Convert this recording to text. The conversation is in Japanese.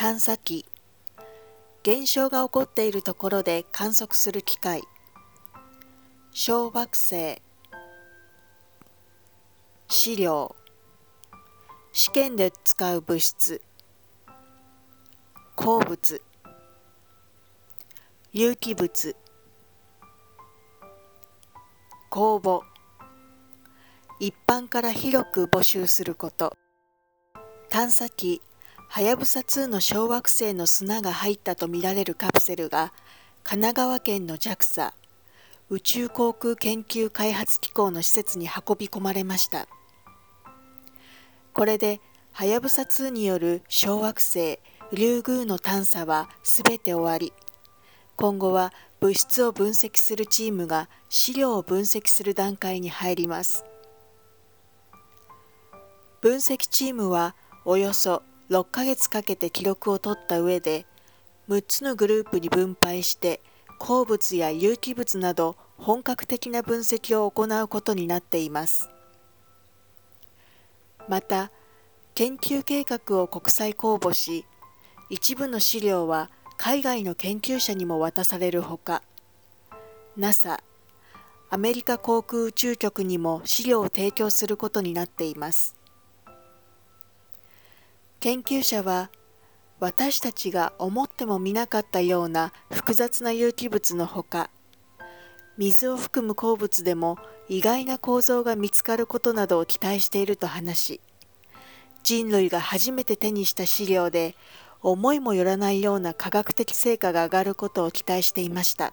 探査機。現象が起こっているところで観測する機械。小惑星。資料。試験で使う物質。鉱物。有機物。公募。一般から広く募集すること。探査機。はやぶさ2の小惑星の砂が入ったとみられるカプセルが神奈川県の JAXA 宇宙航空研究開発機構の施設に運び込まれました。これではやぶさ2による小惑星リュウグウの探査はすべて終わり今後は物質を分析するチームが資料を分析する段階に入ります。分析チームはおよそ6ヶ月かけて記録を取った上で6つのグループに分配して鉱物や有機物など本格的な分析を行うことになっています。また研究計画を国際公募し一部の資料は海外の研究者にも渡されるほか NASA アメリカ航空宇宙局にも資料を提供することになっています。研究者は私たちが思ってもみなかったような複雑な有機物のほか水を含む鉱物でも意外な構造が見つかることなどを期待していると話し人類が初めて手にした資料で思いもよらないような科学的成果が上がることを期待していました。